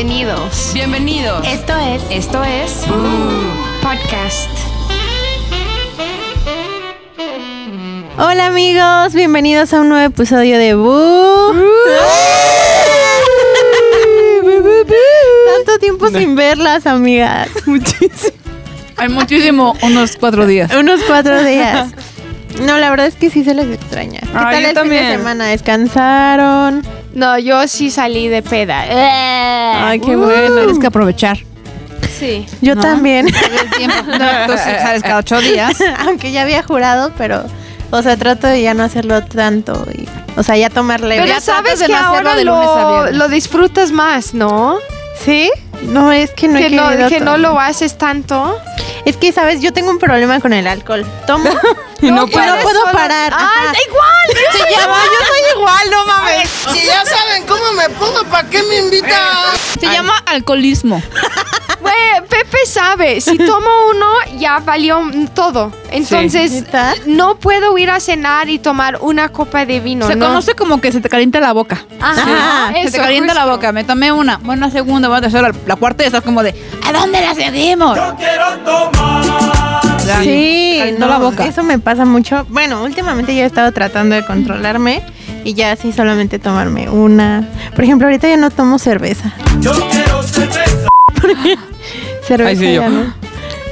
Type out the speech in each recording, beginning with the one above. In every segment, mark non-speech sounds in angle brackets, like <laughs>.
Bienvenidos. Bienvenidos. Esto es Esto es Podcast. Hola amigos, bienvenidos a un nuevo episodio de Boo. Tanto tiempo sin verlas, amigas. <laughs> Muchísimo. Hay muchísimo, unos cuatro días. Unos cuatro días. No, la verdad es que sí se les extraña. ¿Qué Ah, tal yo el fin de también. semana? ¿Descansaron? No, yo sí salí de peda. Ay, qué Uh, bueno. Tienes que aprovechar. Sí. Yo ¿No? también. <laughs> El tiempo. No, entonces sales cada ocho días. <laughs> Aunque ya había jurado, pero... O sea, trato de ya no hacerlo tanto. Y, o sea, ya tomarle... Pero Ya sabes que no ahora de lunes a lo, lo disfrutas más, ¿no? ¿Sí? No, es que no he que no, que no lo haces tanto. Es que, ¿sabes? Yo tengo un problema con el alcohol. Tomo <laughs> Y no y no puedo solo- parar. Ay, da igual. <laughs> Se llama, yo soy igual, no mames. Si ya saben cómo me pongo, ¿para qué me invitan? Se llama alcoholismo. <laughs> Güey, Pepe sabe, si tomo uno ya valió todo. Entonces, ¿Neta? no puedo ir a cenar y tomar una copa de vino. Se no. conoce como que se te calienta la boca. Ajá, se te eso, calienta la justo. boca. Me tomé una, bueno, una segunda, bueno, tercera, la cuarta y estás como de, ¿a dónde la seguimos? Ya, Sí, calentó no, la boca. Eso me pasa mucho. Bueno, últimamente yo he estado tratando de controlarme y ya así solamente tomarme una. Por ejemplo, ahorita ya no tomo cerveza. <laughs> Yo cerveza. sí, yo.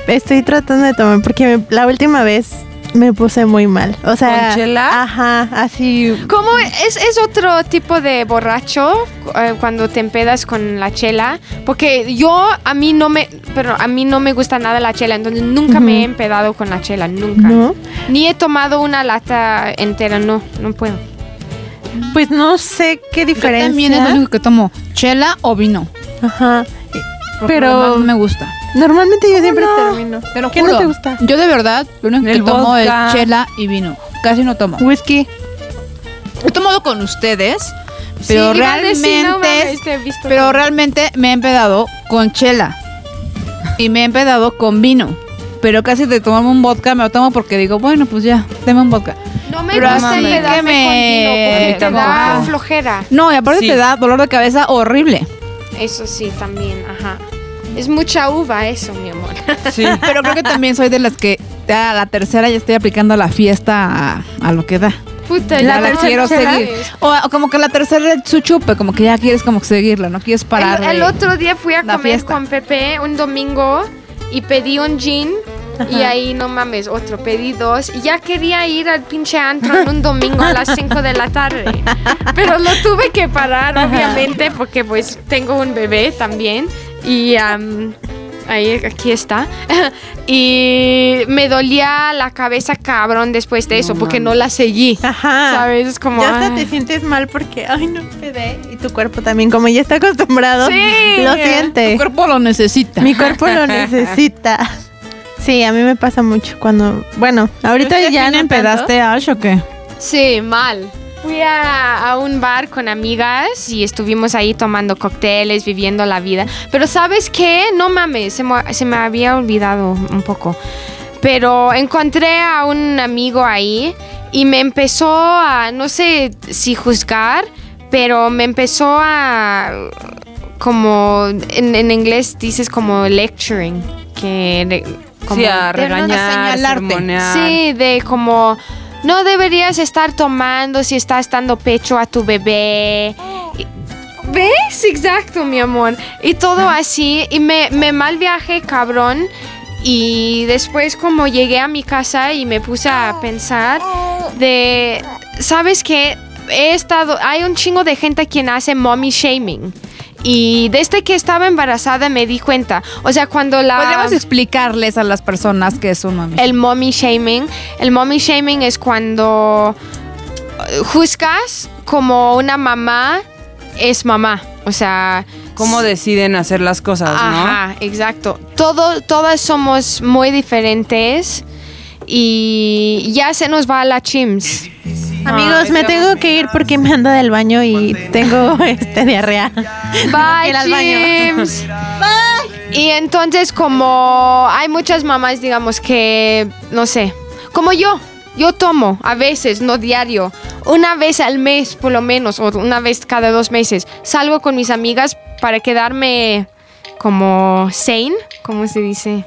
Estoy tratando de tomar porque me- la última vez me puse muy mal. O sea, ¿Con chela? Ajá, así. ¿Cómo es, es otro tipo de borracho eh, cuando te empedas con la chela? Porque yo a mí no me, pero a mí no me gusta nada la chela, entonces nunca me he empedado con la chela, nunca. ¿No? Ni he tomado una lata entera, no, no puedo. Pues no sé qué Yo diferencia. también es lo único que tomo, chela o vino. Ajá. Pero- me gusta. Normalmente yo siempre termino. Te lo ¿Qué juro. no te gusta? Yo de verdad, lo único que El tomo vodka. es chela y vino. Casi no tomo. Whisky. He tomado con ustedes, pero Sí, realmente, no mames, te he visto pero realmente me he empedado con chela y me he empedado con vino. Pero casi de tomarme un vodka me lo tomo porque digo, bueno, pues ya, deme un vodka. No me Pero gusta empedarme que me- con vino porque te da flojera. No, y aparte Sí. te da dolor de cabeza horrible. Eso sí, también, ajá. Es mucha uva eso, mi amor. Sí. <laughs> Pero creo que también soy de las que a la tercera ya estoy aplicando la fiesta a, a lo que da. Puta, Ya la quiero seguir. O, o como que la tercera es su chupe, como que ya quieres como que seguirla, no quieres parar. El, el otro día fui a comer fiesta. con Pepe un domingo y pedí un gin. Y ahí no mames, otro, pedí dos. Y ya quería ir al pinche antro en un domingo a las 5 de la tarde. Pero lo tuve que parar, obviamente, porque pues tengo un bebé también. Y am, ahí, aquí está. <laughs> y me dolía la cabeza cabrón después de eso, porque no la seguí. Ajá. ¿Sabes? Es como. Ya hasta te sientes mal porque, ay, no pedé. Y tu cuerpo también, como ya está acostumbrado, Sí. lo siente. Tu cuerpo lo necesita. Mi cuerpo lo <laughs> necesita. Sí, a mí me pasa mucho cuando, bueno, ahorita ya no empedaste Ash o qué? Sí, mal. Fui a, a un bar con amigas y estuvimos ahí tomando cócteles, viviendo la vida. Pero ¿sabes qué? No mames, se me, se me había olvidado un poco. Pero encontré a un amigo ahí y me empezó a, no sé si juzgar, pero me empezó a, como, en, en inglés dices como lecturing, que... como, sí, a de regañar. Sí, de como no deberías estar tomando si estás dando pecho a tu bebé. ¿Ves? Exacto, mi amor. Y todo así. Y me, me mal viajé, cabrón. Y después como llegué a mi casa y me puse a pensar de, ¿sabes qué? He estado, hay un chingo de gente quien hace mommy shaming. Y desde que estaba embarazada me di cuenta. O sea, cuando la... Podríamos explicarles a las personas que es un mami. El mommy shaming. El mommy shaming es cuando eh, juzgas como una mamá es mamá. O sea, Cómo deciden hacer las cosas, ¿no? ajá, exacto. Todo, todas somos muy diferentes y ya se nos va la chims. Amigos, me tengo que ir porque me ando del baño y tengo este diarrea. <laughs> Bye, Ir al baño. chims. <laughs> Y entonces como hay muchas mamás, digamos que, no sé, como yo, yo tomo a veces, no diario. una vez al mes, por lo menos, o una vez cada dos meses, salgo con mis amigas para quedarme como sane, ¿cómo se dice?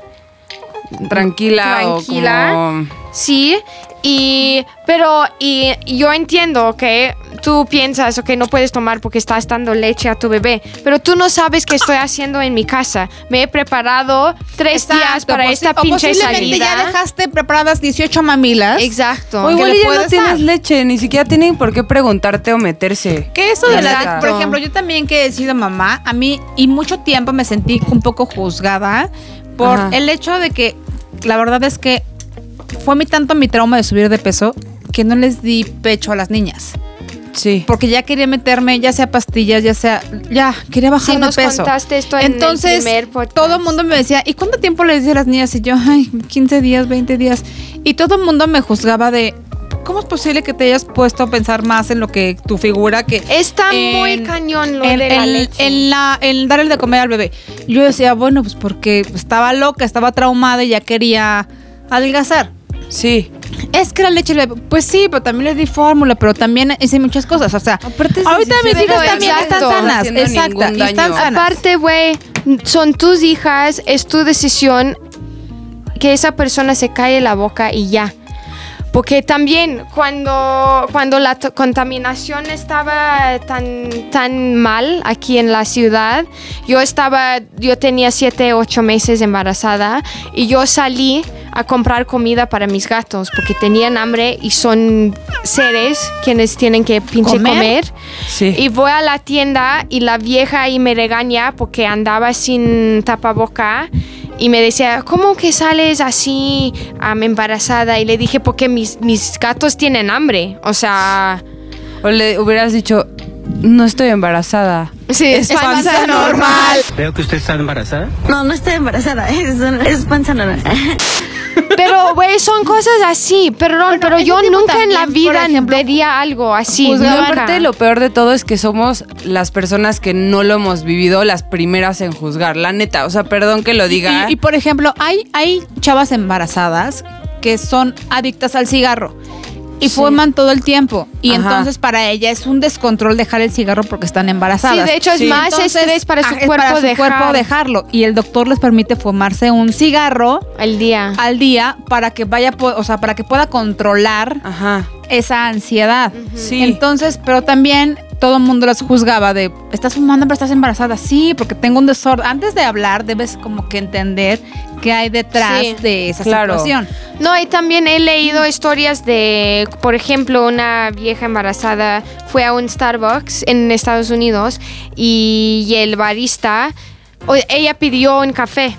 Tranquila, Tranquila. o como... Sí, y pero y yo entiendo que tú piensas que no puedes tomar porque estás dando leche a tu bebé, pero tú no sabes qué estoy haciendo en mi casa. Me he preparado tres días para esta o pinche posiblemente salida. ya dejaste preparadas 18 mamilas. Exacto. O igual ya no tienes leche, ni siquiera tienen por qué preguntarte o meterse. Que eso de la Exacto. por ejemplo, yo también que he sido mamá, a mí y mucho tiempo me sentí un poco juzgada por Ajá. el hecho de que la verdad es que fue mi tanto mi trauma de subir de peso que no les di pecho a las niñas. Sí. Porque ya quería meterme, ya sea pastillas, ya sea, ya, quería bajar Sí, de nos peso. contaste esto en el Entonces, primer todo el mundo me decía, ¿y cuánto tiempo les di a las niñas? Y yo, ay, 15 días, 20 días. Y todo el mundo me juzgaba de, ¿cómo es posible que te hayas puesto a pensar más en lo que tu figura que Está en- muy cañón lo en, de la en- leche. en la, en darle de comer al bebé. Yo decía, bueno, pues porque estaba loca, estaba traumada y ya quería adelgazar. Sí. Es que la leche, le- pues sí, pero también le di fórmula, pero también hice muchas cosas. O sea, Aparte, ahorita sí, mis sí, hijas pero también exacto. están sanas. Y están daño. sanas. Aparte, güey, son tus hijas, es tu decisión que esa persona se calle la boca y ya. Porque también cuando, cuando la contaminación estaba tan, tan mal aquí en la ciudad, yo estaba, yo tenía siete, ocho meses embarazada y yo salí a comprar comida para mis gatos porque tenían hambre y son seres quienes tienen que pinche ¿Comer? comer. Sí. Y voy a la tienda y la vieja ahí me regaña porque andaba sin tapaboca y me decía, ¿cómo que sales así am, embarazada? Y le dije, porque mis, mis gatos tienen hambre. O sea, O le hubieras dicho, no estoy embarazada. sí, es, panza, normal. Veo que usted está embarazada. No, no estoy embarazada, <laughs> es, es panza normal. <laughs> Pero, güey, son cosas así. Perdón, pero yo nunca en la vida ejemplo, diría algo así. Pues, no, nunca. aparte, lo peor de todo es que somos las personas que no lo hemos vivido las primeras en juzgar. La neta, o sea, perdón que lo diga. Y, y, por ejemplo, hay, hay chavas embarazadas que son adictas al cigarro y fuman todo el tiempo. Y Ajá. entonces para ella es un descontrol dejar el cigarro porque están embarazadas. Sí, de hecho es Sí. más Entonces, estrés para su ah, es cuerpo para su dejar cuerpo dejarlo. Y el doctor les permite fumarse un cigarro el día. al día para que vaya, po- o sea, para que pueda controlar Ajá. esa ansiedad. Sí. Entonces, pero también todo el mundo las juzgaba de, estás fumando pero estás embarazada. Sí, porque tengo un desorden. Antes de hablar, debes como que entender qué hay detrás Sí, de esa claro. situación. No, y también he leído historias de, por ejemplo, una vieja embarazada fue a un Starbucks en Estados Unidos y, el barista, ella pidió un café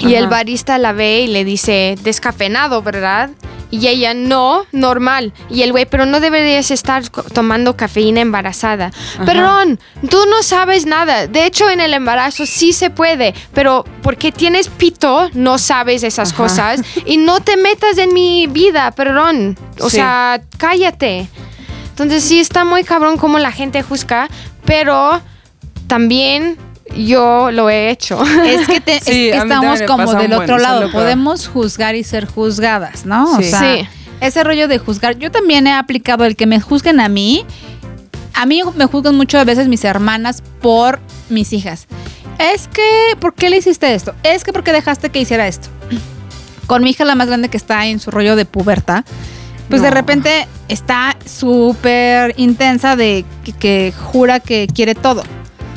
y el barista la ve y le dice, descafeinado, ¿verdad? Y ella, no, normal. Y el güey, pero no deberías estar tomando cafeína embarazada. Perdón, tú no sabes nada. De hecho, en el embarazo sí se puede, pero porque tienes pito, no sabes esas cosas. Y no te metas en mi vida, perdón. O Sí. sea, cállate. Entonces sí está muy cabrón como la gente juzga, pero también yo lo he hecho. Es que, te- <laughs> es que estamos como del otro lado. Podemos juzgar y ser juzgadas, ¿no? Sí. O sea, Sí. ese rollo de juzgar. Yo también he aplicado el que me juzguen a mí. A mí me juzgan muchas veces mis hermanas por mis hijas. Es que, ¿por qué le hiciste esto? Es que, ¿por qué dejaste que hiciera esto? Con mi hija, la más grande que está en su rollo de puberta, pues de repente está súper intensa de que, que jura que quiere todo.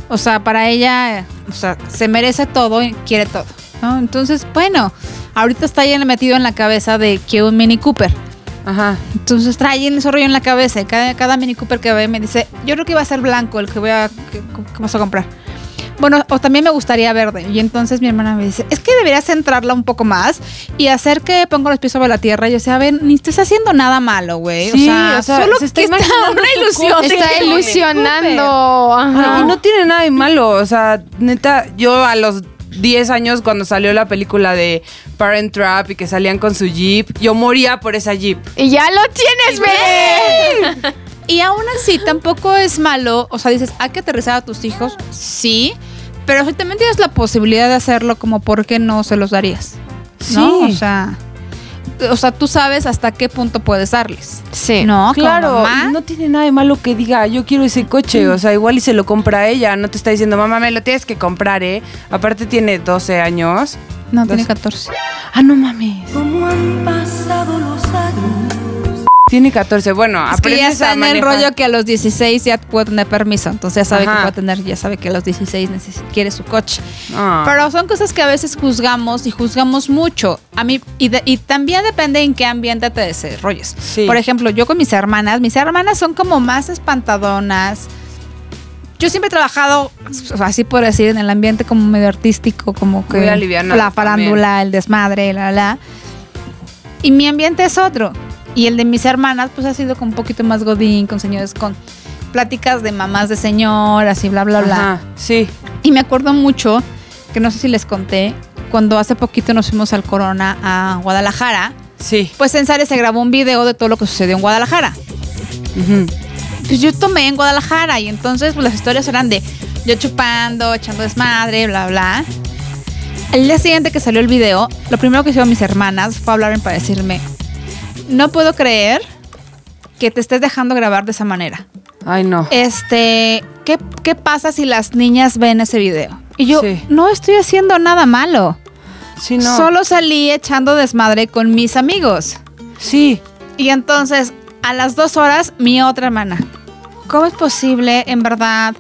O sea, para ella, o sea, se merece todo y quiere todo. ¿no? Entonces, bueno, ahorita está ya metido en la cabeza de que un Mini Cooper. Ajá. Entonces trae ese rollo en la cabeza y cada, cada Mini Cooper que ve me dice, yo creo que va a ser blanco el que voy a, que, a comprar. Bueno, o también me gustaría verde. Y entonces mi hermana me dice, es que deberías centrarla un poco más y hacer que ponga los pies sobre la tierra. Y yo decía, a ver, ni estás haciendo nada malo, güey. Sí, o, sea, o sea, solo se está que está imaginando una ilusión. Está que- ilusionando. Ajá. y no tiene nada de malo. O sea, neta, yo a los 10 años cuando salió la película de Parent Trap y que salían con su Jeep, yo moría por esa Jeep. Y ya lo tienes, bebé. Y aún así, tampoco es malo. O sea, dices, hay que aterrizar a tus hijos, sí. Pero si también tienes la posibilidad de hacerlo, como por qué no se los darías. ¿No? Sí. O sea. o sea, tú sabes hasta qué punto puedes darles. Sí. No, Claro, no tiene nada de malo que diga, yo quiero ese coche, o sea, igual y se lo compra ella, no te está diciendo, mamá, me lo tienes que comprar, ¿eh? Aparte tiene 12 años. no, tiene dos- 14. Ah, no mames. Tiene 14, bueno, Es que ya está a en el rollo que a los 16 ya puede tener permiso. Entonces ya sabe Ajá. que puede tener, ya sabe que a los 16 neces- quiere su coche. Ah. Pero son cosas que a veces juzgamos y juzgamos mucho. A mí, y, de- y también depende en qué ambiente te desarrolles. Sí. Por ejemplo, yo con mis hermanas, mis hermanas son como más espantadonas. Yo siempre he trabajado, así por decir, en el ambiente como medio artístico, como que la farándula, el desmadre, la, la, la. Y mi ambiente es otro. Y el de mis hermanas, pues ha sido con un poquito más godín, con señores, con pláticas de mamás de señoras y bla, bla, bla. Ajá, sí. Y me acuerdo mucho, que no sé si les conté, cuando hace poquito nos fuimos al Corona a Guadalajara, Sí. pues en Sare se grabó un video de todo lo que sucedió en Guadalajara. Pues yo tomé en Guadalajara y entonces pues, las historias eran de yo chupando, echando desmadre, bla, bla. El día siguiente que salió el video, lo primero que hicieron mis hermanas fue hablarme para decirme, no puedo creer que te estés dejando grabar de esa manera. Ay, no. Este, ¿qué, qué pasa si las niñas ven ese video? Y yo, Sí. no estoy haciendo nada malo. Sí, no. Solo salí echando desmadre con mis amigos. Sí. Y entonces, a las dos horas, mi otra hermana. ¿Cómo es posible, en verdad,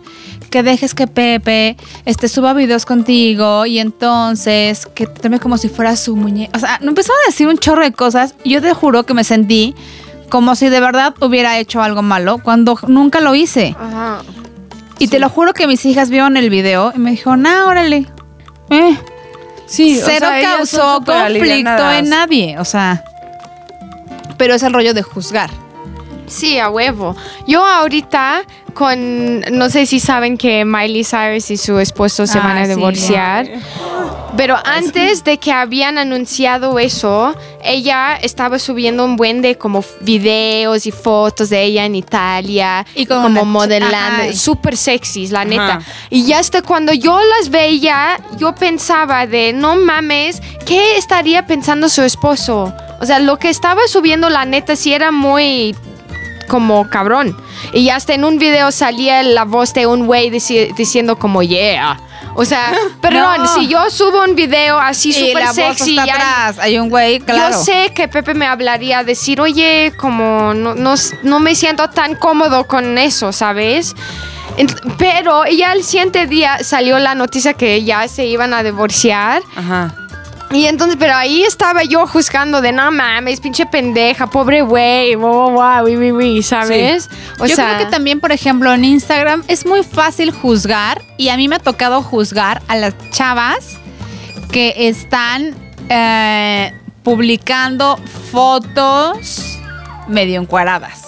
que dejes que Pepe este, suba videos contigo y entonces que te tome como si fuera su muñeca? O sea, me empezaron a decir un chorro de cosas y yo te juro que me sentí como si de verdad hubiera hecho algo malo cuando nunca lo hice. Ajá. Y te lo juro que mis hijas vieron el video y me dijo, no, órale. Eh, Sí, o Cero sea, causó conflicto en nadie. O sea, pero es el rollo de juzgar. Sí, a huevo. Yo ahorita con, no sé si saben que Miley Cyrus y su esposo se Ah, van a sí, divorciar. Pero antes de que habían anunciado eso, ella estaba subiendo un buen de como videos y fotos de ella en Italia Y como modelando, súper sexys, la neta. Ajá. Y ya hasta cuando yo las veía, yo pensaba de, no mames, ¿qué estaría pensando su esposo? O sea, lo que estaba subiendo la neta sí era muy como cabrón. Y hasta en un video salía la voz de un güey dici- diciendo como, yeah. O sea, <laughs> perdón, No. si yo subo un video así súper voz sexy, está ya- atrás. Hay un güey, claro. yo sé que Pepe me hablaría, decir, oye, como no, no, no me siento tan cómodo con eso, ¿sabes? Pero ya el siguiente día salió la noticia que ya se iban a divorciar. Ajá. Y entonces, pero ahí estaba yo juzgando de no mames, pinche pendeja, pobre güey, wi", ¿sabes? O Yo sea, creo que también, por ejemplo, en Instagram es muy fácil juzgar y a mí me ha tocado juzgar a las chavas que están eh, publicando fotos medio encueradas.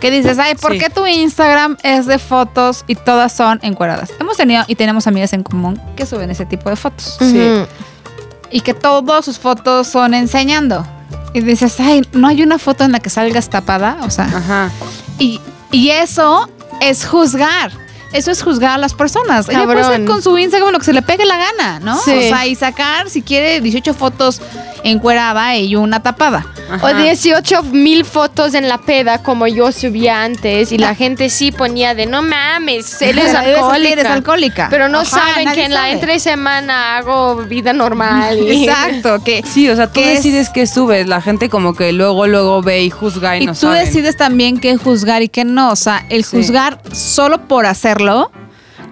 Que dices, ay, ¿por Sí. qué tu Instagram es de fotos y todas son encueradas? Hemos tenido y tenemos amigas en común que suben ese tipo de fotos. Sí. Ujú. Y que todas sus fotos son enseñando. Y dices, ay, no hay una foto en la que salgas tapada. O sea, Ajá. y, y eso es juzgar. Eso es juzgar a las personas. Ella puede Cabrón. hacer con su Instagram lo que se le pegue la gana, ¿no? Sí. O sea, y sacar, si quiere, 18 fotos encuerada y una tapada. Ajá. O 18 mil fotos en la peda como yo subía antes y la gente sí ponía de no mames, él es <laughs> Eres- alcohólica. eres alcohólica. Pero no Ajá, saben que en la entre semana hago vida normal. y- Exacto, que <laughs> Sí, o sea, tú que es- decides qué subes. La gente como que luego, luego ve y juzga y, y no tú saben. decides también qué juzgar y qué no. O sea, el Sí. juzgar solo por hacerlo,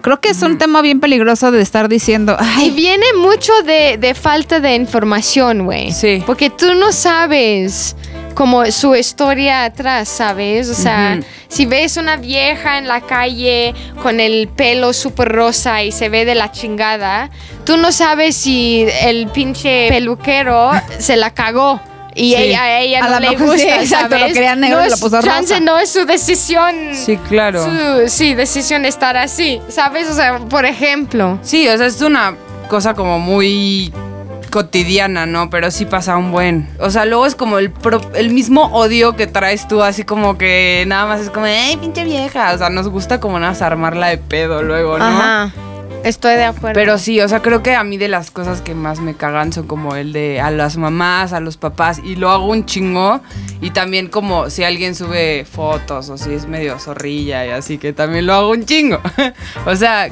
creo que es un tema bien peligroso de estar diciendo, Y viene mucho de, de falta de información, güey. Sí. Porque tú no sabes como su historia atrás, ¿sabes? O sea, si ves una vieja en la calle con el pelo súper rosa y se ve de la chingada, tú no sabes si el pinche peluquero se la cagó. Y Sí. ella, a ella A no le gusta, sí, exacto, ¿sabes? lo quería negro no y lo puso rosa. chance no es su decisión. Sí, claro. Su, sí, decisión estar así, ¿sabes? O sea, por ejemplo. Sí, o sea, es una cosa como muy cotidiana, ¿no? Pero sí pasa un buen. O sea, luego es como el, pro- el mismo odio que traes tú, así como que nada más es como, ¡ay, pinche vieja! O sea, nos gusta como nada más armarla de pedo luego, ¿no? Ajá. Estoy de acuerdo. Pero sí, o sea, creo que a mí de las cosas que más me cagan son como el de a las mamás, a los papás, y lo hago un chingo. Y también como si alguien sube fotos o si es medio zorrilla y así, que también lo hago un chingo. <laughs> o sea,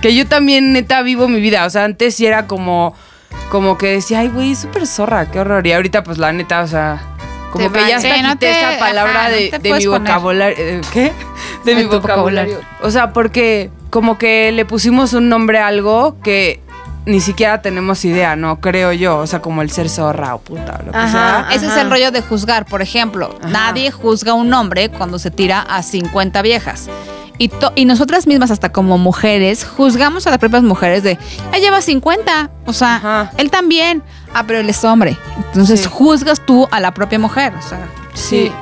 que yo también neta vivo mi vida. O sea, antes sí era como, como que decía, ay, güey, súper zorra, qué horror. Y ahorita pues la neta, o sea... Como Te que ya Sí, no esa palabra ajá, de, de mi vocabulario. eh, ¿Qué? De mi vocabulario. O sea, porque como que le pusimos un nombre a algo que ni siquiera tenemos idea, ¿no? Creo yo. O sea, como el ser zorra o puta o lo que Ajá. sea. Ese es el rollo de juzgar. Por ejemplo, Ajá. nadie juzga a un hombre cuando se tira a 50 viejas. Y, to- y nosotras mismas, hasta como mujeres, juzgamos a las propias mujeres de, ya lleva 50. O sea, Ajá. él también. Ah, pero él es hombre. Entonces Sí. juzgas tú a la propia mujer. O sea, Sí.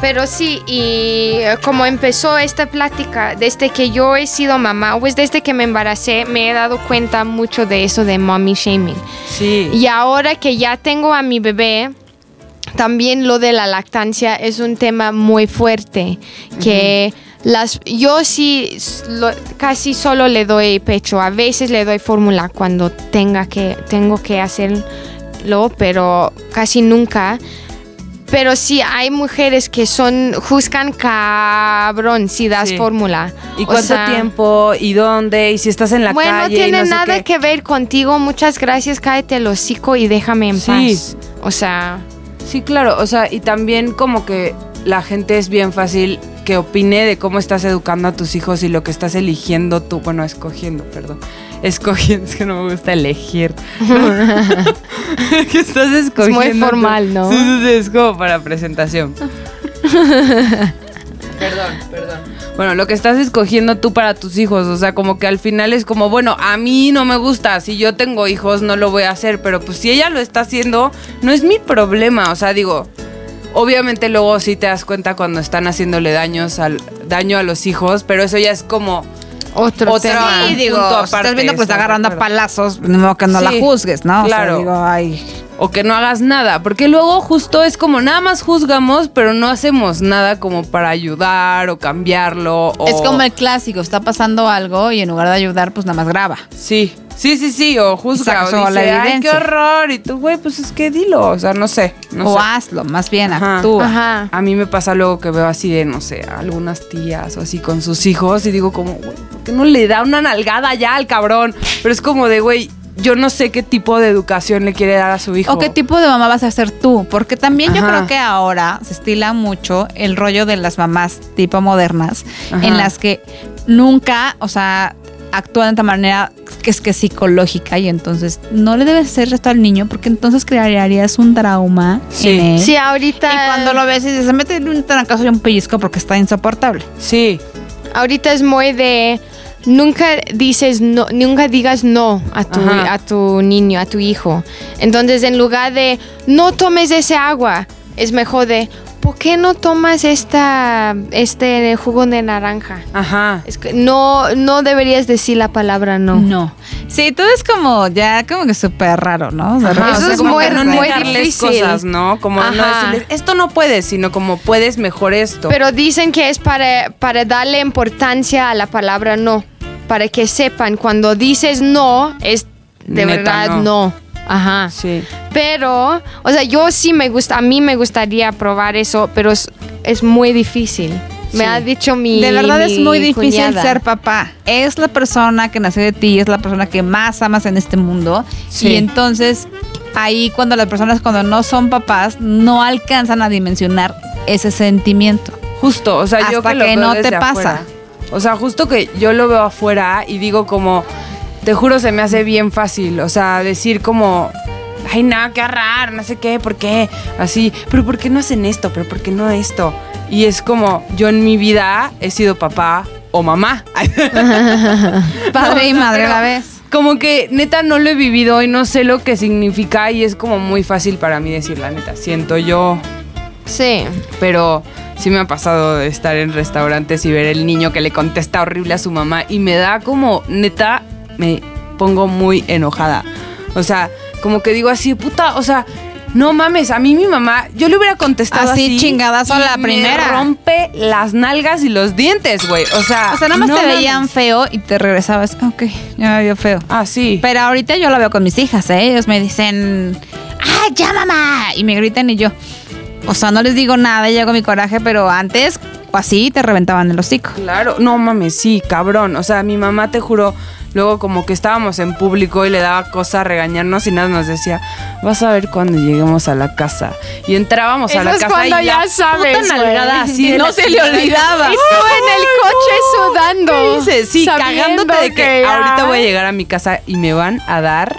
Pero sí, y eh, como empezó esta plática, desde que yo he sido mamá, pues desde que me embaracé, me he dado cuenta mucho de eso de mommy shaming. Sí. Y ahora que ya tengo a mi bebé, también lo de la lactancia es un tema muy fuerte, que las, yo sí lo- casi solo le doy pecho, a veces le doy fórmula cuando tenga que, tengo que hacerlo, pero casi nunca. Pero sí hay mujeres que son, juzgan cabrón si das Sí. fórmula. ¿Y O cuánto sea, tiempo? ¿Y dónde? ¿Y si estás en la bueno, calle? no y tiene no nada que ver contigo. Muchas gracias, cállate el hocico y déjame en Sí. paz. O sea, Sí, claro, o sea, y también como que la gente es bien fácil que opine de cómo estás educando a tus hijos y lo que estás eligiendo tú, bueno, escogiendo, perdón. Escogiendo, <laughs> es que no me gusta elegir. <laughs> que estás escogiendo. tú. formal, ¿no? Sí, sí, sí, es como para presentación. <laughs> perdón, perdón. Bueno, lo que estás escogiendo tú para tus hijos, o sea, como que al final es como, bueno, a mí no me gusta, si yo tengo hijos no lo voy a hacer, pero pues si ella lo está haciendo, no es mi problema, o sea, digo, obviamente luego sí te das cuenta cuando están haciéndole daños al, daño a los hijos, pero eso ya es como otro Otra- tema. Sí, digo, punto si aparte, estás viendo que lo está ¿estás de agarrando a palazos, modo que no la Sí, juzgues, ¿no? O sea, claro. digo, ay, o que no hagas nada, porque luego justo es como nada más juzgamos, pero no hacemos nada como para ayudar o cambiarlo. O... Es como el clásico, está pasando algo y en lugar de ayudar, pues nada más graba. Sí, sí, sí, sí, o juzga, o toda la dice, ay, qué evidencia". horror, y tú, güey, pues es que dilo, o sea, no sé, no o sé. hazlo, más bien, Ajá. actúa. Ajá. A mí me pasa luego que veo así de, no sé, algunas tías o así con sus hijos y digo como, güey, ¿por qué no le da una nalgada ya al cabrón? Pero es como de, güey, yo no sé qué tipo de educación le quiere dar a su hijo. ¿O qué tipo de mamá vas a ser tú? Porque también yo creo que ahora se estila mucho el rollo de las mamás tipo modernas, Ajá. en las que nunca, o sea, actúan de esta manera que es que psicológica y entonces no le debes hacer esto al niño porque entonces crearías un trauma Sí. en él. Sí, ahorita. Y cuando lo ves y dices, se mete en un trancazo y un pellizco porque está insoportable. Sí, Ahorita es muy de. Nunca dices no, nunca digas no a tu, Ajá. a tu niño, a tu hijo. Entonces, en lugar de no tomes ese agua, es mejor de ¿por qué no tomas esta, este jugo de naranja? ajá. Es que no, no deberías decir la palabra no. No. Sí, todo es como ya como que súper raro, ¿no? O sea, Ajá, Eso o sea, es como muy- no muy difícil. cosas, ¿no? Como no Ajá. decirles, esto no puedes, sino como puedes mejor esto. Pero dicen que es para, para darle importancia a la palabra no. Para que sepan, cuando dices no, es de Neta, verdad no. no. Ajá. sí. Pero, o sea, yo sí me gusta, a mí me gustaría probar eso, pero es, es muy difícil. Me ha dicho mi. De verdad es muy difícil cuñada. ser papá. Es la persona que nació de ti, es la persona que más amas en este mundo. Sí. Y entonces ahí cuando las personas cuando no son papás no alcanzan a dimensionar ese sentimiento. Justo, o sea, yo Hasta que, lo que veo no te pasa. afuera. O sea, justo que yo lo veo afuera y digo como, te juro, se me hace bien fácil. O sea, decir como, ay, nada, qué raro, no sé qué, ¿por qué? Así, pero ¿por qué no hacen esto? ¿Pero por qué no esto? Y es como, yo en mi vida he sido papá o mamá. <laughs> Padre y <laughs> No, madre a la vez. Como que neta no lo he vivido y no sé lo que significa y es como muy fácil para mí decir la neta. Siento yo, Sí. pero sí me ha pasado de estar en restaurantes y ver el niño que le contesta horrible a su mamá y me da como, neta, me pongo muy enojada. O sea, como que digo así, puta, o sea, No mames, a mí mi mamá, yo le hubiera contestado Así, así. chingadazo a la me primera. rompe las nalgas y los dientes, güey. O sea, O sea, nada más no te mames. veían feo y te regresabas. Ok, ya me vio feo. Ah, sí. Pero ahorita yo la veo con mis hijas, ¿eh? Ellos me dicen, ¡ay, ya mamá! Y me gritan y yo. O sea, no les digo nada, llego mi coraje, pero antes, o así, te reventaban el hocico. Claro, no mames, sí, cabrón. O sea, mi mamá te juro, luego como que estábamos en público y le daba cosa regañarnos y nada nos decía, vas a ver cuando lleguemos a la casa. Y entrábamos a la es casa cuando y ya la sabes, puta nalgada así No se le olvidaba. Y tú en el coche sudando. ¿Qué dices? Sí, cagándote de que, ya- ahorita voy a llegar a mi casa y me van a dar.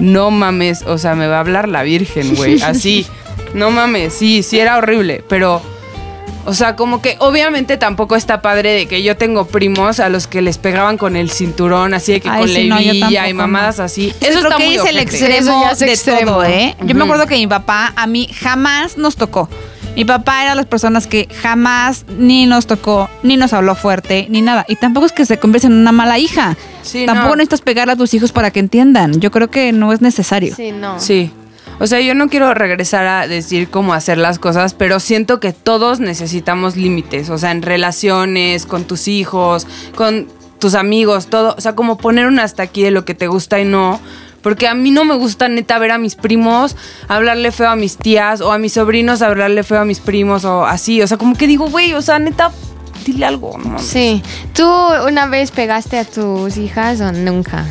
No mames, o sea, me va a hablar la Virgen, güey. <laughs> Así. No mames, sí, sí era horrible, pero. O sea, como que obviamente tampoco está padre de que yo tengo primos a los que les pegaban con el cinturón, así de que Ay, con sí, no, yo levilla y mamadas así. Eso está que muy es el extremo es de extremo. todo, ¿eh? Yo me acuerdo que mi papá a mí jamás nos tocó. Mi papá era de las personas que jamás ni nos tocó, ni nos habló fuerte, ni nada. Y tampoco es que se convierta en una mala hija. Sí, tampoco no. necesitas pegarle a tus hijos para que entiendan. Yo creo que no es necesario. Sí, no. Sí. O sea, yo no quiero regresar a decir cómo hacer las cosas, pero siento que todos necesitamos límites. O sea, en relaciones, con tus hijos, con tus amigos, todo. O sea, como poner un hasta aquí de lo que te gusta y no. Porque a mí no me gusta neta ver a mis primos hablarle feo a mis tías o a mis sobrinos hablarle feo a mis primos o así. O sea, como que digo, güey, o sea, neta, dile algo. No. Sí. ¿Tú una vez pegaste a tus hijas o nunca?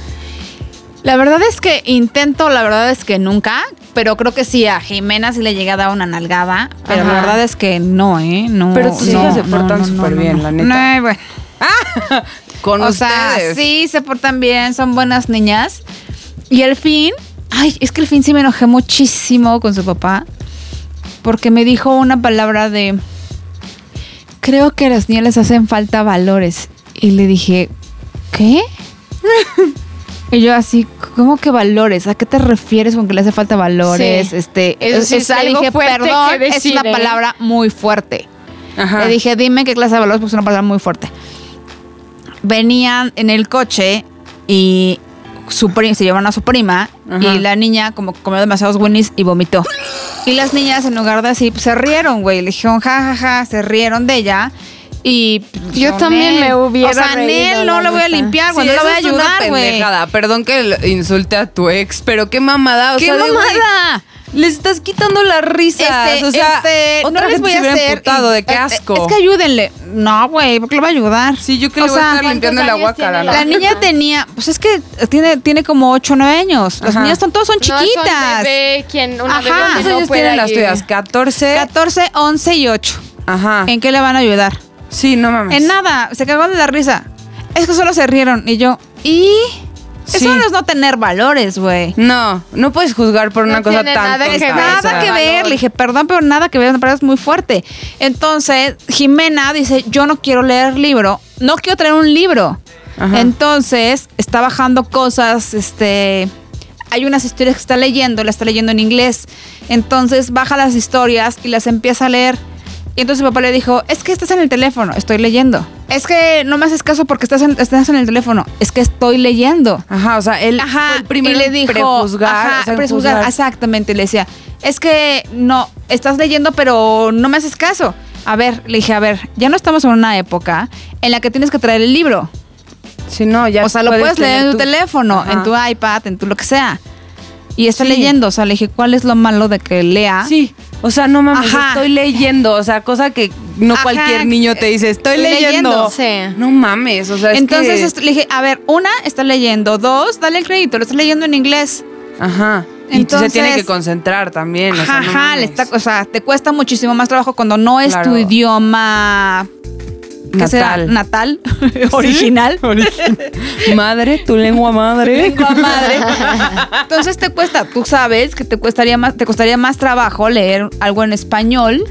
La verdad es que intento, la verdad es que nunca, pero creo que sí, a Jimena sí le llegué a dar una nalgada, pero Ajá. la verdad es que no, ¿eh? No, Pero tus no, hijas se portan no, súper no, bien, la neta. No, bueno. <laughs> Con o ustedes. sea, sí, se portan bien, son buenas niñas. Y el fin, ay, es que el fin sí me enojé muchísimo con su papá, porque me dijo una palabra de, creo que a las niñas les hacen falta valores. Y le dije, ¿qué? <laughs> Y yo así, ¿cómo que valores? ¿A qué te refieres con que le hace falta valores? Sí. Este, Eso sí es algo dije, perdón, es una palabra muy fuerte. Ajá. Le dije, dime qué clase de valores, porque es una palabra muy fuerte. Venían en el coche y su se llevaron a su prima Ajá. y la niña como comió demasiados Winnies y vomitó. Y las niñas en lugar de así, pues, se rieron, güey. Le dijeron, ja, ja, ja, se rieron de ella. Y pues, Yo también me hubiera O sea, Nel, no la la voy a limpiar, güey. Sí, no la voy a ayudar, güey. pendejada. Perdón que insulte a tu ex, pero qué mamada. O ¿Qué sea, de, mamada? Les estás quitando las risas. Este, o sea, este, otra no les voy a hubiera hacer. emputado, de qué es- asco. Es que ayúdenle. No, güey, ¿por qué le va a ayudar? Sí, yo que O le voy sea, a estar limpiando la guacara. tiene La niña tenía, pues es que tiene, tiene como 8 o 9 años. Las Ajá. niñas son, todas son No, son chiquitas. bebé, quien una Ajá. bebé que ¿Cuántos no años tienen las tuyas? ¿14? 14, 11 y 8. Ajá. ¿En qué le van a ayudar? Sí, no mames. En nada, se cagó de la risa. Es que solo se rieron. Y yo, ¿y? Sí. Eso no es no tener valores, güey. No, no puedes juzgar por No una cosa tan nada que Nada que ver, le dije, perdón, pero nada que ver, me parece muy fuerte. Entonces, Jimena dice, yo no quiero leer libro, no quiero traer un libro. Ajá. Entonces, está bajando cosas, este... Hay unas historias que está leyendo, la está leyendo en inglés. Entonces, baja las historias y las empieza a leer. Y entonces mi papá le dijo, es que estás en el teléfono, estoy leyendo. Es que no me haces caso porque estás en, estás en el teléfono, es que estoy leyendo. Ajá, o sea, él Ajá, fue el primero le dijo, prejuzgar. ajá, o sea, en prejuzgar, juzgar. exactamente, le decía, es que no, estás leyendo pero no me haces caso. A ver, le dije, a ver, ya no estamos en una época en la que tienes que traer el libro. Si no, ya o sea, lo puedes leer en tu, teléfono, Ajá. en tu iPad, en tu lo que sea. Y está Sí. leyendo, o sea, le dije, ¿cuál es lo malo de que lea? Sí, o sea, no mames, Ajá. estoy leyendo, o sea, cosa que no Ajá, cualquier niño te dice, estoy leyendo. leyendo. Sí. No mames, o sea, es Entonces que- le dije, a ver, una, está leyendo, dos, dale el crédito, lo está leyendo en inglés. Ajá. y Entonces- se tiene que concentrar también, o sea, Ajá, no ajá, le mames. está- o sea, te cuesta muchísimo más trabajo cuando no es Claro. tu idioma ¿qué será? Natal. natal, <laughs> original. Madre, tu lengua madre. Lengua madre. Entonces te cuesta, tú sabes que te costaría más, te costaría más trabajo leer algo en español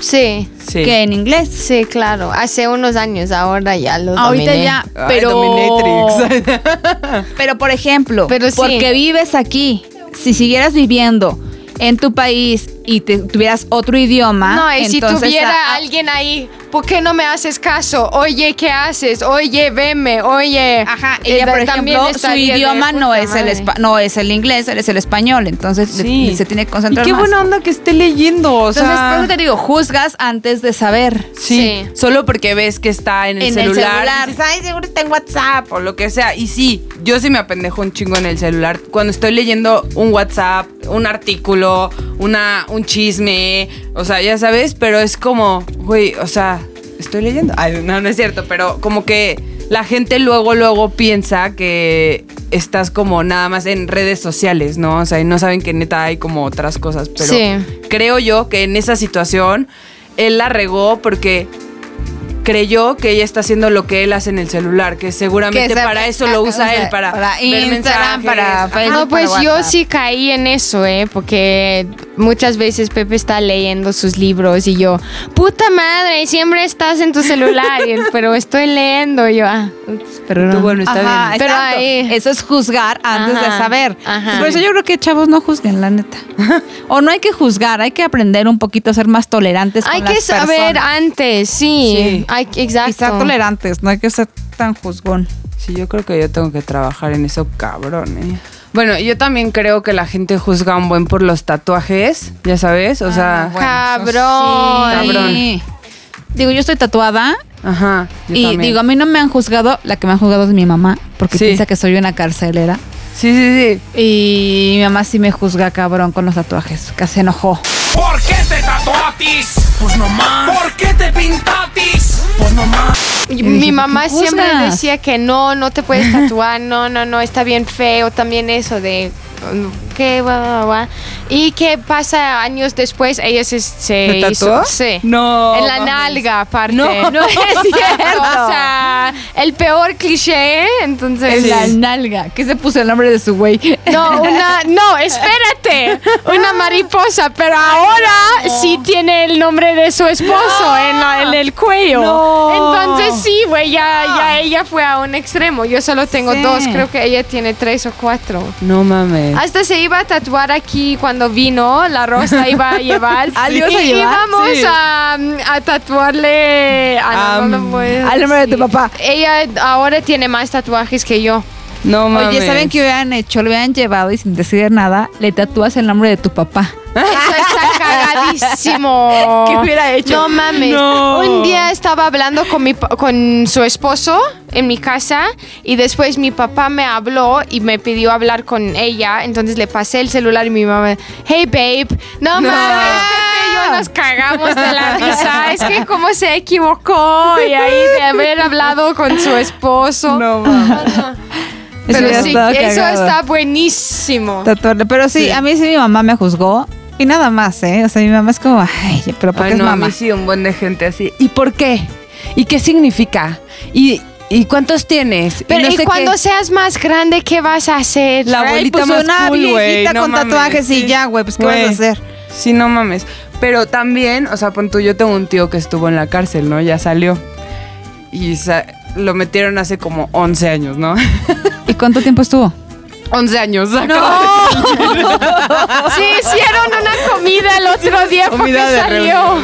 Sí, Sí. que en inglés. sí, claro. Hace unos años, ahora ya lo Ahorita dominé. ya, pero <laughs> pero por ejemplo, Pero sí. porque vives aquí, si siguieras viviendo en tu país y te, tuvieras otro idioma, No, y si tuviera alguien ahí ¿por qué no me haces caso? Oye, ¿qué haces? Oye, veme, oye. Ajá, Eh, ella, por también ejemplo, su idioma no es el madre. espa- no es el inglés, es el español, entonces Sí. se tiene que Y concentrar qué más. buena onda que esté leyendo, o Entonces, sea. por eso te digo, juzgas antes de saber. Sí, Sí. solo porque ves que está en el En el celular. celular. Dices, ay, seguro está en WhatsApp o lo que sea. Y sí, yo sí me apendejo un chingo en el celular. Cuando estoy leyendo un WhatsApp, un artículo, una, un chisme, o sea, ya sabes, pero es como, güey, o sea, estoy leyendo. Ay, no, no es cierto, pero como que la gente luego, luego piensa que estás como nada más en redes sociales, ¿no? O sea, y no saben que neta hay como otras cosas. Pero Sí. creo yo que en esa situación él la regó porque creyó que ella está haciendo lo que él hace en el celular, que seguramente Que para eso lo usa o sea, él, para, para ver Instagram, mensajes. para. Facebook. No, pues para yo sí caí en eso, ¿eh? Porque muchas veces Pepe está leyendo sus libros y yo, puta madre, siempre estás en tu celular, y él, pero estoy leyendo. Y yo, ah, ups, pero Tú, no. bueno, está Ajá, bien. Pero ahí- Eso es juzgar antes de saber. ajá. Por eso yo creo que chavos no juzguen, la neta. <laughs> o no hay que juzgar, hay que aprender un poquito a ser más tolerantes Hay con que las saber personas. antes, sí. Sí. Hay, Y exacto. ser tolerantes, no hay que ser tan juzgón. Sí, yo creo que yo tengo que trabajar en eso, cabrón, ¿eh? Bueno, yo también creo que la gente juzga un buen por los tatuajes, ya sabes, o sea, Ah, bueno, eso Cabrón. sí. Cabrón. Digo, yo estoy tatuada ajá. yo y también. digo, a mí no me han juzgado, la que me han juzgado es mi mamá, porque Sí. piensa que soy una carcelera. Sí, sí, sí. Y mi mamá sí me juzga cabrón con los tatuajes, que se enojó. ¿Por qué te tatuatis? Pues no más. ¿Por qué te pintatis? Pues Mi mamá ¿por qué siempre decía que no, no te puedes tatuar, no, no, no, está bien feo. También eso de que guau, guau, guau. y que pasa años después ella se, se ¿Se hizo sí No, en la mames. nalga aparte No, no es <laughs> cierto o sea el peor cliché entonces En la nalga. ¿Qué se puso el nombre de su güey? no, <laughs> una, no, espérate, una mariposa, pero ahora sí tiene el nombre de su esposo en, la- en el cuello. No. Entonces sí, güey, ya, ya ella fue a un extremo. Yo solo tengo Sí. dos, creo que ella tiene tres o cuatro. No mames. Hasta se iba a tatuar aquí cuando vino, la rosa iba a llevar. <laughs> Ah, ¿le ibas a Y llevar? íbamos Sí. a, a tatuarle. Ah, no, no a al nombre de tu papá. Ella ahora tiene más tatuajes que yo. No mames. Oye, ¿saben qué hubieran hecho? Lo hubieran llevado y sin decir nada, le tatúas el nombre de tu papá. Eso cagadísimo. <laughs> ¿Qué hubiera hecho? No mames. No. Un día estaba hablando con, mi, con su esposo en mi casa y después mi papá me habló y me pidió hablar con ella. Entonces le pasé el celular y mi mamá, hey babe, no, mames, Pepe y yo nos cagamos de la risa. Es que cómo se equivocó y ahí de haber hablado con su esposo. No mames. Eso Pero hubiera sí, eso cagado. está buenísimo. Pero sí, Sí. a mí sí mi mamá me juzgó. Y nada más, ¿eh? O sea, mi mamá es como, ay, pero ¿por qué Ay, es no, a mamá? mí sí, un buen de gente así. ¿Y por qué? ¿Y qué significa? ¿Y, y cuántos tienes? Pero no y sé cuando qué. seas más grande, ¿qué vas a hacer? La Ay, abuelita pues más una cool, viejita No con mames, tatuajes y sí. ya, güey, pues ¿qué vas a hacer? Sí, no mames. Pero también, o sea, pon tú, yo tengo un tío que estuvo en la cárcel, ¿no? Ya salió. Y sa- lo metieron hace como 11 años, ¿no? ¿Y cuánto tiempo estuvo? 11 años. <laughs> <laughs> Sí, hicieron una comida el otro día porque salió.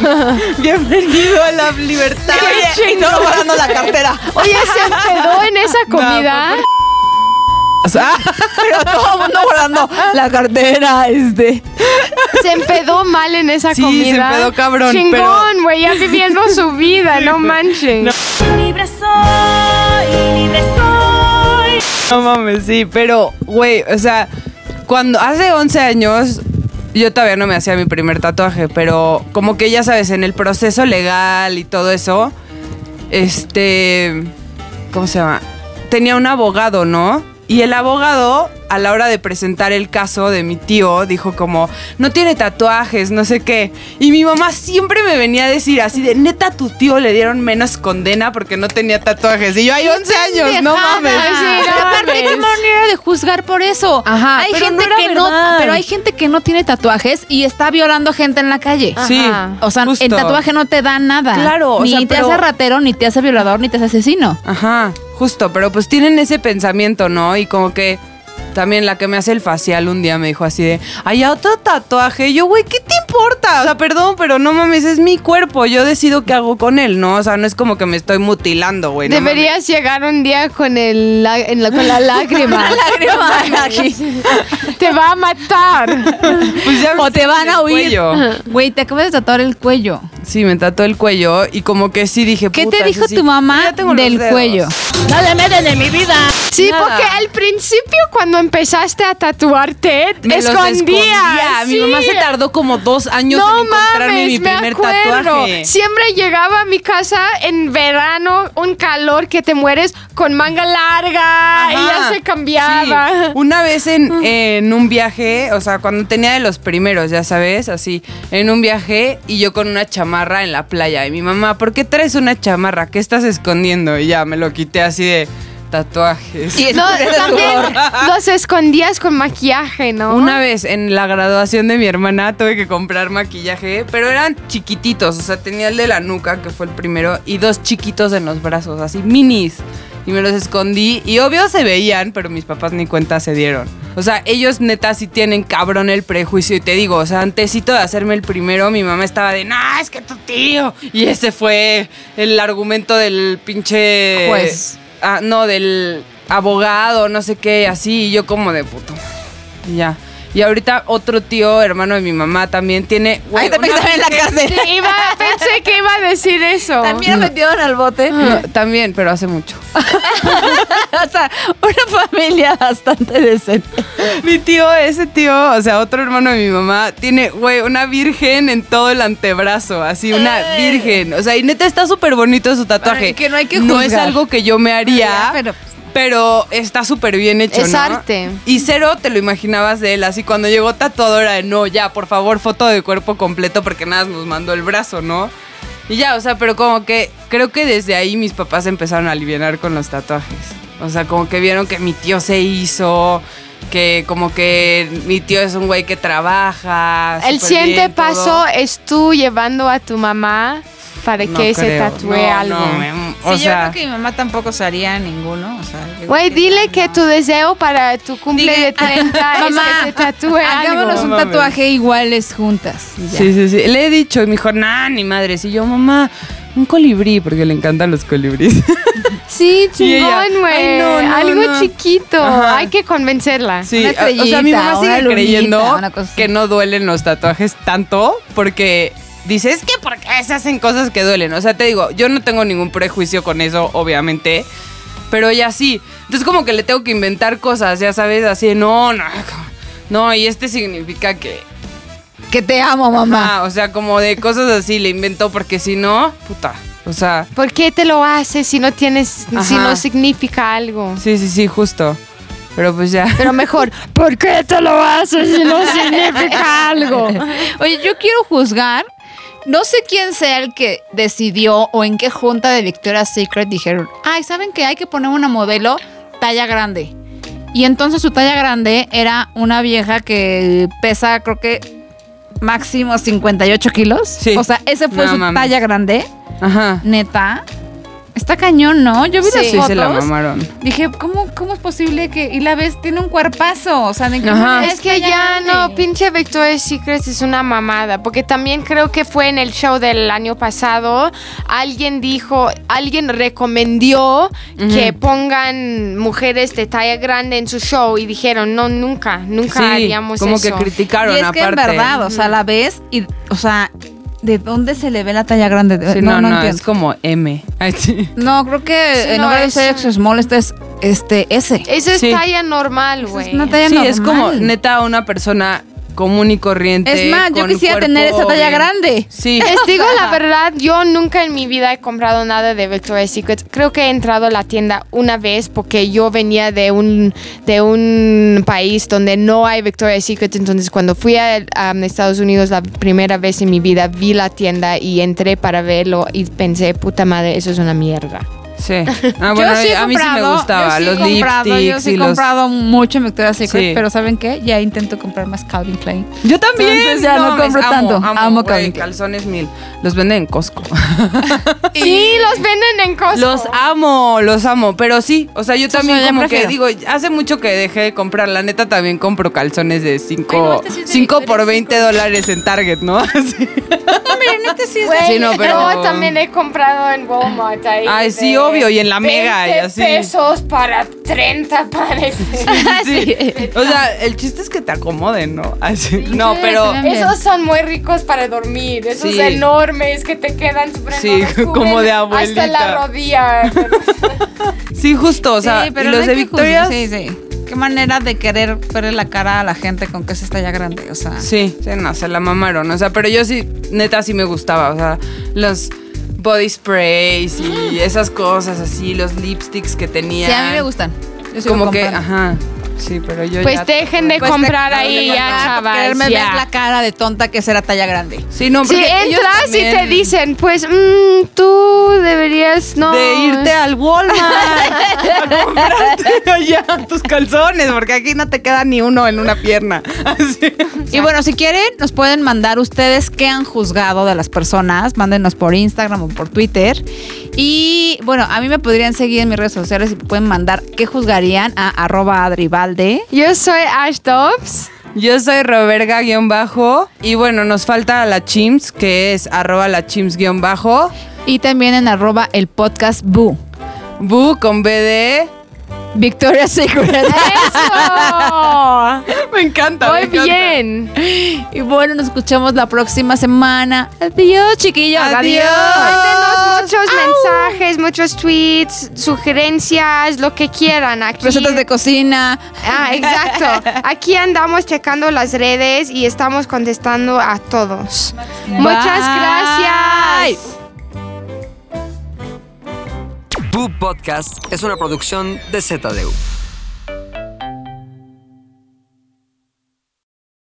Bienvenido a la libertad. Qué chingón. guardando la cartera. Oye, ¿se empedó en esa comida? Pero todo el mundo guardando la cartera, este. Se empedó mal en esa Sí, se comida. empedó cabrón, Chingón, güey, ya viviendo su vida, no manchen. Soy. No <laughs> mames, sí, pero, güey, o sea, cuando hace 11 años, yo todavía no me hacía mi primer tatuaje, pero como que ya sabes, en el proceso legal y todo eso, este, ¿cómo se llama? Tenía un abogado, ¿no? Y el abogado, a la hora de presentar el caso de mi tío, dijo como, no tiene tatuajes, no sé qué. Y mi mamá siempre me venía a decir así de, neta, a tu tío le dieron menos condena porque no tenía tatuajes. Y yo, hay 11 años, no mames. Sí, no aparte, mames. ¿qué manera de juzgar por eso? Ajá, hay pero gente no que no, pero hay gente que no tiene tatuajes y está violando gente en la calle. Sí, Ajá. O sea, justo. el tatuaje no te da nada. Claro, o ni sea, te pero- hace ratero, ni te hace violador, ni te hace asesino. Ajá, justo, pero pues tienen ese pensamiento, ¿no? Y como que también la que me hace el facial un día me dijo así de, hay otro tatuaje. Y yo, güey, ¿qué te importa? O sea, perdón, pero no mames, es mi cuerpo. Yo decido qué hago con él, ¿no? O sea, no es como que me estoy mutilando, güey. no Deberías llegar un día con, el, la- en la- con la lágrima. <laughs> Lágrima <laughs> aquí. Te va a matar. Pues ya O te van a el huir. cuello. Güey, te acabas de tatuar el cuello. Sí, me tatuó el cuello y como que sí dije, ¿Qué "Puta, te dijo ese sí". tu mamá del cuello? No le meten en mi vida. Sí, Nada. porque al principio cuando empezaste a tatuarte, Me los escondías. escondía. Mi mamá se tardó como dos años No en encontrarme mames, mi me primer acuerdo. tatuaje. Siempre llegaba a mi casa en verano, un calor que te mueres con manga larga y ya se cambiaba. Sí. Una vez en, <laughs> en un viaje, o sea, cuando tenía de los primeros, ya sabes, así, en un viaje y yo con una chamarra en la playa. Y mi mamá, ¿por qué traes una chamarra? ¿Qué estás escondiendo? Y ya me lo quité así de tatuajes. Y <laughs> No, también los escondías con maquillaje, ¿no? Una vez en la graduación de mi hermana tuve que comprar maquillaje, pero eran chiquititos, o sea, tenía el de la nuca, que fue el primero, y dos chiquitos en los brazos, así minis. Y me los escondí y obvio se veían, pero mis papás ni cuenta se dieron. O sea, ellos neta sí tienen cabrón el prejuicio y te digo, o sea, antesito de hacerme el primero, mi mamá estaba de, no, es que tu tío. Y ese fue el argumento del pinche... Juez. Ah, no, del abogado, no sé qué, así, y yo como de puto. Y Ya. Y ahorita otro tío, hermano de mi mamá, también tiene. güey, Ahí también estaba en la cárcel. Sí, iba, pensé que iba a decir eso. También lo metieron al bote. No, también, pero hace mucho. <laughs> o sea, una familia bastante decente. Mi tío, ese tío, o sea, otro hermano de mi mamá, tiene, güey, una virgen en todo el antebrazo, así, una virgen. O sea, y neta está súper bonito su tatuaje. Bueno, que no hay que No es juzgar. algo que yo me haría, pero, pero- está súper bien hecho, Es ¿no? arte. Y cero te lo imaginabas de él, así cuando llegó tatuadora de, no, ya, por favor, foto de cuerpo completo porque nada nos mandó el brazo, ¿no? Y ya, o sea, pero como que creo que desde ahí mis papás empezaron a aliviar con los tatuajes. O sea, como que vieron que mi tío se hizo, que como que mi tío es un güey que trabaja. El siguiente bien, paso es tú llevando a tu mamá para No que se tatúe no, algo. no, me- o sí, sea, yo creo que mi mamá tampoco se haría ninguno. O sea, Güey, creo que dile no. que tu deseo para tu cumple de <laughs> 30 es mamá, que se tatúe Hagámonos un tatuaje iguales juntas. Sí, sí, sí. Le he dicho y me dijo, nah, ni madre. Y yo, mamá, un colibrí, porque le encantan los colibríes. <laughs> Sí, chingón, güey. "Ay, no, no, algo no". chiquito. Ajá. Hay que convencerla. Sí, Una a- o sea, mi mamá sigue lunita, creyendo que no duelen los tatuajes tanto porque dice, es que porque se hacen cosas que duelen. O sea, te digo, yo no tengo ningún prejuicio con eso, obviamente, pero ella sí. Entonces como que le tengo que inventar cosas, ya sabes, así, no, no, no, y este significa que... Que te amo, mamá. Ah, o sea, como de cosas así le inventó porque si no, puta, o sea... ¿Por qué te lo haces si no tienes, si no significa algo? Sí, sí, sí, justo. Pero pues ya. Pero mejor, <laughs> ¿por qué te lo haces si no significa algo? <laughs> Oye, yo quiero juzgar. No sé quién sea el que decidió o en qué junta de Victoria's Secret dijeron, ay, ¿saben que hay que poner una modelo talla grande? Y entonces su talla grande era una vieja que pesa, creo que máximo 58 kilos. Sí. O sea, ese fue No su talla grande. Ajá. Neta. Está cañón, ¿no? Yo vi Sí. las Sí, fotos. se la mamaron. Dije, ¿cómo, ¿cómo es posible que.? Y la ves, tiene un cuerpazo. O sea, de que Ajá. Es que ya no, pinche Victoria's Secret es una mamada, porque también creo que fue en el show del año pasado, alguien dijo, alguien recomendó que pongan mujeres de talla grande en su show y dijeron, no, nunca, nunca Sí, haríamos como eso. que criticaron Y es que en verdad, o sea, la ves y, o sea, ¿de dónde se le ve la talla grande? Sí, no, no, es como M. Ay, sí. No, creo que Sí, en no, lugar de ser extra small, este es este S. Eso es Sí. talla normal, Esa güey. es una talla Sí, normal. es como neta una persona común y corriente. Es más, yo quisiera cuerpo tener esa talla bien. grande. Sí. Les digo la <laughs> verdad, yo nunca en mi vida he comprado nada de Victoria's Secret. Creo que he entrado a la tienda una vez porque yo venía de un, de un país donde no hay Victoria's Secret. Entonces, cuando fui a, a Estados Unidos la primera vez en mi vida, vi la tienda y entré para verlo y pensé, puta madre, eso es una mierda. Sí. <laughs> Ah, bueno, yo sí he a mí sí me comprado, gustaba. yo sí los comprado, Yo sí he los. comprado mucho en Victoria's Secret, Sí. pero ¿saben qué? Ya intento comprar más Calvin Klein. Yo también. Entonces ya no mames, compro amo, tanto. Amo, Amo güey, Calvin Klein. calzones mil. Los venden en Costco. <laughs> Sí, los venden en Costco. Los amo, los amo. Pero sí, o sea, yo también como que digo, hace mucho que dejé de comprar. La neta también compro calzones de 5 Ay, no, este sí es de 5 por Victoria's 20 dólares en Target, ¿no? <laughs> Así. No, miren, este sí es Sí, no, pero- Yo también he comprado en Walmart ahí. Ay, sí, de obvio, y en la Mega, y 20 así. pesos para 30 pares. <laughs> <laughs> Sí. O sea, el chiste es que te acomoden, ¿no? <laughs> Así. No, pero. Esos son muy ricos para dormir. Esos Sí. enormes que te quedan súper Sí, enormes, como cubren de abuelita. Hasta la rodilla. sí, justo, o sea, sí, y pero los no de hay que Victoria. juzgar, Sí, sí. Qué manera de querer verle la cara a la gente con que se está ya grande, o sea. Sí, sí, no, se la mamaron. O sea, pero yo sí, neta, sí me gustaba. O sea, los body sprays y esas cosas así, los lipsticks que tenía. Sí, a mí me gustan. Yo Como que, ajá. Sí, pero yo Pues ya. dejen de Pues comprar te- ahí de ya, chavas. Quererme ya. ver la cara de tonta que será talla grande. Sí, no, Si porque ellos entras y te también- dicen, pues mm, tú deberías no. De irte al Walmart <laughs> a comprarte allá tus calzones, porque aquí no te queda ni uno en una pierna. Así. Y bueno, si quieren, nos pueden mandar ustedes qué han juzgado de las personas. Mándenos por Instagram o por Twitter. Y bueno, a mí me podrían seguir en mis redes sociales y pueden mandar qué juzgarían a arroba Yo soy Ash Dobbs. Yo soy Roberga-bajo y bueno, nos falta la Chims, que es arroba la Chims-bajo. Y también en arroba el podcast Boo. Bu con BD. Victoria's Secret. <laughs> ¡Eso! <laughs> Me encanta. Muy me encanta. bien. y bueno, nos escuchamos la próxima semana. Adiós, chiquillos. Adiós. Mándenos muchos mensajes, muchos tweets, sugerencias, lo que quieran. Aquí. Recetas de cocina. Ah, exacto. Aquí andamos checando las redes y estamos contestando a todos. Muchas gracias. Boo Podcast es una producción de ZDU.